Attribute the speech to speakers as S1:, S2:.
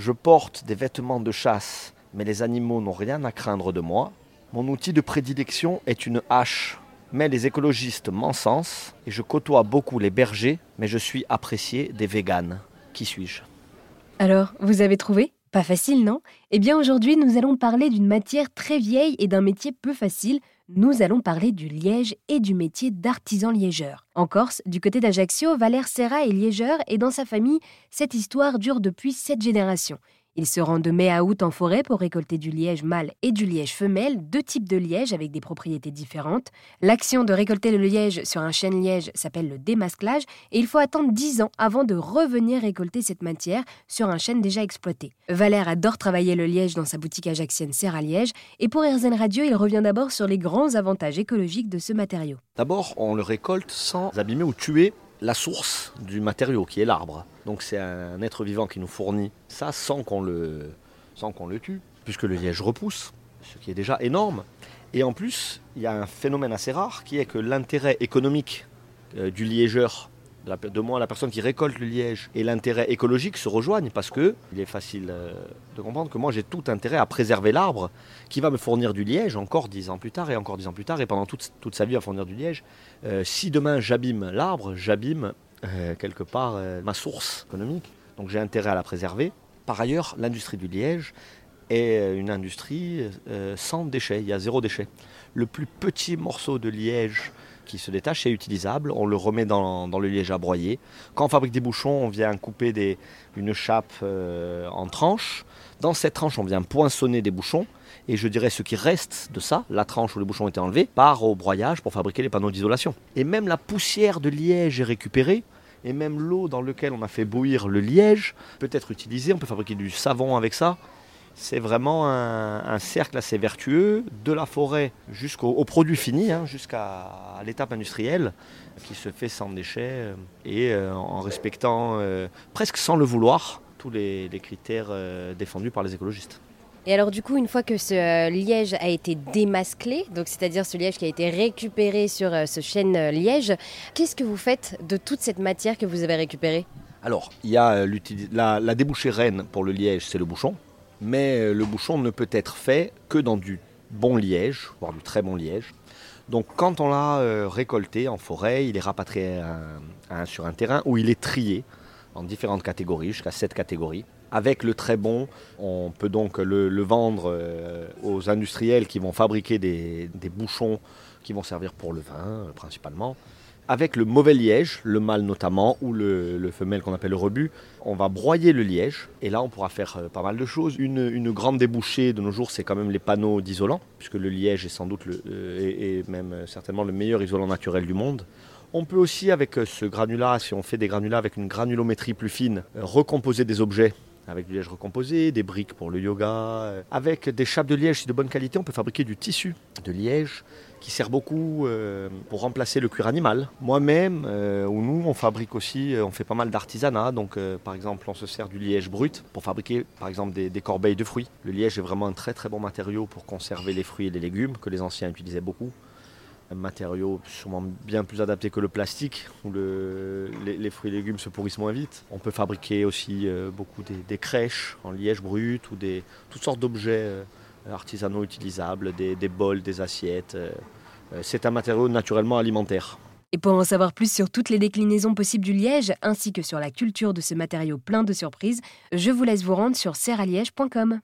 S1: Je porte des vêtements de chasse, mais les animaux n'ont rien à craindre de moi. Mon outil de prédilection est une hache, mais les écologistes m'encensent et je côtoie beaucoup les bergers, mais je suis apprécié des véganes. Qui suis-je?
S2: Alors, vous avez trouvé? Pas facile, non? Eh bien aujourd'hui, nous allons parler d'une matière très vieille et d'un métier peu facile. Nous allons parler du liège et du métier d'artisan liégeur. En Corse, du côté d'Ajaccio, Valère Serra est liégeur et dans sa famille, cette histoire dure depuis sept générations. Il se rend de mai à août en forêt pour récolter du liège mâle et du liège femelle, deux types de liège avec des propriétés différentes. L'action de récolter le liège sur un chêne liège s'appelle le démasclage et il faut attendre 10 ans avant de revenir récolter cette matière sur un chêne déjà exploité. Valère adore travailler le liège dans sa boutique ajaxienne Serra Liège et pour RZN Radio, il revient d'abord sur les grands avantages écologiques de ce matériau.
S1: D'abord, on le récolte sans abîmer ou tuer la source du matériau qui est l'arbre. Donc c'est un être vivant qui nous fournit ça sans qu'on le, tue, puisque le liège repousse, ce qui est déjà énorme. Et en plus, il y a un phénomène assez rare qui est que l'intérêt économique euh, du liégeur de moi, la personne qui récolte le liège et l'intérêt écologique se rejoignent parce que il est facile euh, de comprendre que moi j'ai tout intérêt à préserver l'arbre qui va me fournir du liège encore dix ans plus tard et encore dix ans plus tard et pendant toute, toute sa vie à fournir du liège. Euh, si demain j'abîme l'arbre, j'abîme euh, quelque part ma source économique. Donc j'ai intérêt à la préserver. Par ailleurs, l'industrie du liège est une industrie sans déchets, il y a zéro déchet. Le plus petit morceau de liège qui se détache, c'est utilisable. On le remet dans, le liège à broyer. Quand on fabrique des bouchons, on vient couper une chape euh, en tranches. Dans cette tranche, on vient poinçonner des bouchons. Et je dirais ce qui reste de ça, la tranche où les bouchons été enlevés, part au broyage pour fabriquer les panneaux d'isolation. Et même la poussière de liège est récupérée. Et même l'eau dans laquelle on a fait bouillir le liège peut être utilisée. On peut fabriquer du savon avec ça c'est vraiment un, cercle assez vertueux, de la forêt jusqu'au produit fini, hein, jusqu'à l'étape industrielle, qui se fait sans déchets euh, et euh, en respectant, euh, presque sans le vouloir, tous les, critères défendus par les écologistes.
S2: Et alors du coup, une fois que ce liège a été démasclé, donc c'est-à-dire ce liège qui a été récupéré sur ce chêne liège, qu'est-ce que vous faites de toute cette matière que vous avez récupérée?
S1: Alors, il y a la, la débouchée reine pour le liège, c'est le bouchon mais euh, le bouchon ne peut être fait que dans du bon liège, voire du très bon liège. Donc quand on l'a euh, récolté en forêt, il est rapatrié sur un terrain où il est trié en différentes catégories, jusqu'à 7 catégories. Avec le très bon, on peut donc le, vendre euh, aux industriels qui vont fabriquer des, bouchons qui vont servir pour le vin principalement. Avec le mauvais liège, le mâle notamment, ou le, femelle qu'on appelle le rebut, on va broyer le liège. Et là, on pourra faire euh, pas mal de choses. Une, grande débouchée de nos jours, c'est quand même les panneaux d'isolant, puisque le liège est sans doute le, euh, même euh, certainement le meilleur isolant naturel du monde. On peut aussi, avec ce granulat, si on fait des granulats avec une granulométrie plus fine, recomposer des objets avec du liège recomposé, des briques pour le yoga. Avec des chapes de liège de bonne qualité, on peut fabriquer du tissu de liège qui sert beaucoup euh, pour remplacer le cuir animal. Moi-même, euh, ou nous, on fabrique aussi, on fait pas mal d'artisanat. Donc, par exemple, on se sert du liège brut pour fabriquer, par exemple, des, des, corbeilles de fruits. Le liège est vraiment un très très bon matériau pour conserver les fruits et les légumes que les anciens utilisaient beaucoup un matériau sûrement bien plus adapté que le plastique, où les, fruits et légumes se pourrissent moins vite. On peut fabriquer aussi euh, beaucoup des, crèches en liège brut ou des, toutes sortes d'objets euh, artisanaux utilisables, des, bols, des assiettes. Euh, c'est un matériau naturellement alimentaire.
S2: Et pour en savoir plus sur toutes les déclinaisons possibles du liège, ainsi que sur la culture de ce matériau plein de surprises, je vous laisse vous rendre sur serraliège.com.